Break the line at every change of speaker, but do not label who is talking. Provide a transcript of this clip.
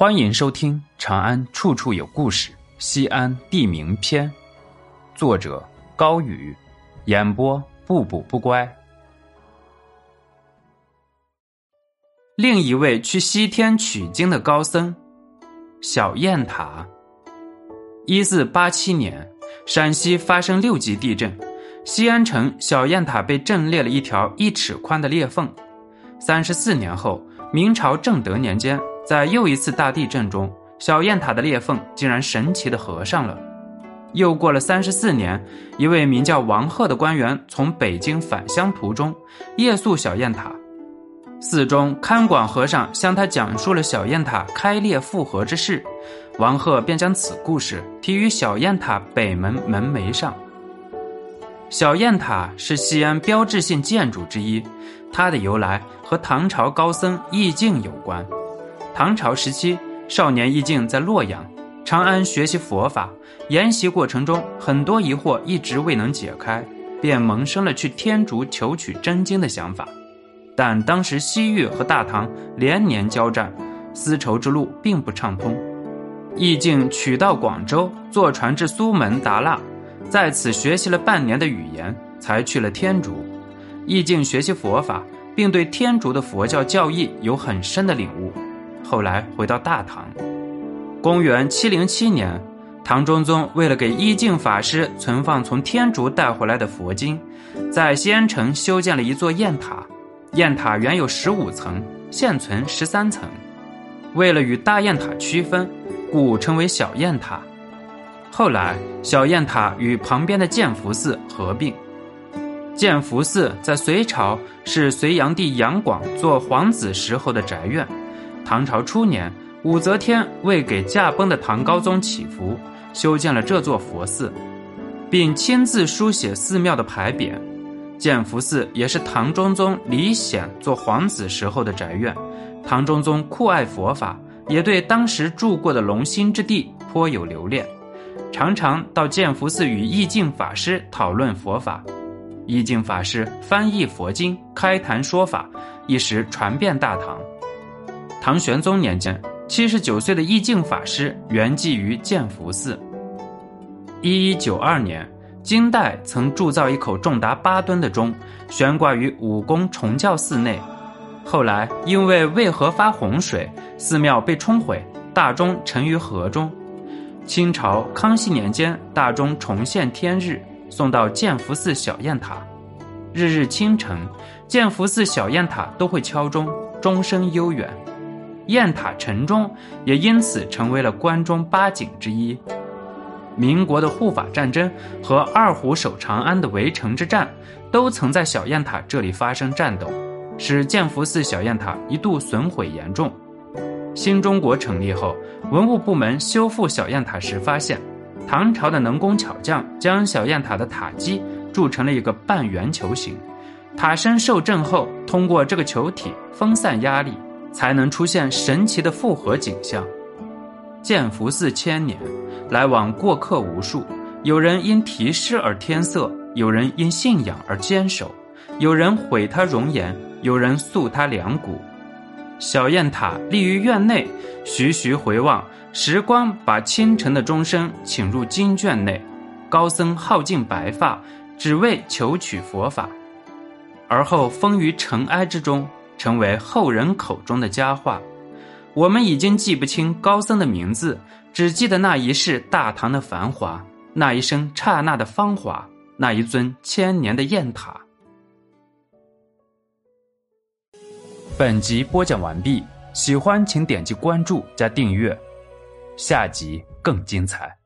欢迎收听《长安处处有故事·西安地名篇》，作者高宇，演播不补不乖。另一位去西天取经的高僧，小雁塔。一四八七年，陕西发生六级地震，西安城小雁塔被震裂了一条一尺宽的裂缝。三十四年后，明朝正德年间。在又一次大地震中，小雁塔的裂缝竟然神奇的合上了。又过了三十四年，一位名叫王鹤的官员从北京返乡途中夜宿小雁塔，寺中看管和尚向他讲述了小雁塔开裂复合之事，王鹤便将此故事题于小雁塔北门门楣上。小雁塔是西安标志性建筑之一，它的由来和唐朝高僧易净有关。唐朝时期，少年易净在洛阳、长安学习佛法，研习过程中很多疑惑一直未能解开，便萌生了去天竺求取真经的想法。但当时西域和大唐连年交战，丝绸之路并不畅通。易净取到广州，坐船至苏门答腊，在此学习了半年的语言，才去了天竺。易净学习佛法，并对天竺的佛教教义有很深的领悟。后来回到大唐，公元七零七年，唐中宗为了给依净法师存放从天竺带回来的佛经，在西安城修建了一座雁塔。雁塔原有十五层，现存十三层。为了与大雁塔区分，故称为小雁塔。后来，小雁塔与旁边的建福寺合并。建福寺在隋朝是隋炀帝杨广做皇子时候的宅院。唐朝初年，武则天为给驾崩的唐高宗祈福，修建了这座佛寺，并亲自书写寺庙的牌匾。建福寺也是唐中宗李显做皇子时候的宅院。唐中宗酷爱佛法，也对当时住过的龙兴之地颇有留恋，常常到建福寺与义净法师讨论佛法。义净法师翻译佛经，开坛说法，一时传遍大唐。唐玄宗年间，七十九岁的义净法师圆寂于建福寺。一一九二年，金代曾铸造一口重达八吨的钟，悬挂于武功崇教寺内。后来因为渭河发洪水，寺庙被冲毁，大钟沉于河中。清朝康熙年间，大钟重现天日，送到建福寺小雁塔。日日清晨，建福寺小雁塔都会敲钟，钟声悠远。雁塔城中也因此成为了关中八景之一。民国的护法战争和二虎守长安的围城之战，都曾在小雁塔这里发生战斗，使建福寺小雁塔一度损毁严重。新中国成立后，文物部门修复小雁塔时发现，唐朝的能工巧匠将小雁塔的塔基铸成了一个半圆球形，塔身受震后，通过这个球体分散压力。才能出现神奇的复合景象。建福寺千年，来往过客无数，有人因题诗而添色，有人因信仰而坚守，有人毁他容颜，有人塑他良骨。小雁塔立于院内，徐徐回望，时光把清晨的钟声请入经卷内。高僧耗尽白发，只为求取佛法，而后封于尘埃之中。成为后人口中的佳话。我们已经记不清高僧的名字，只记得那一世大唐的繁华，那一生刹那的芳华，那一尊千年的雁塔。本集播讲完毕，喜欢请点击关注加订阅，下集更精彩。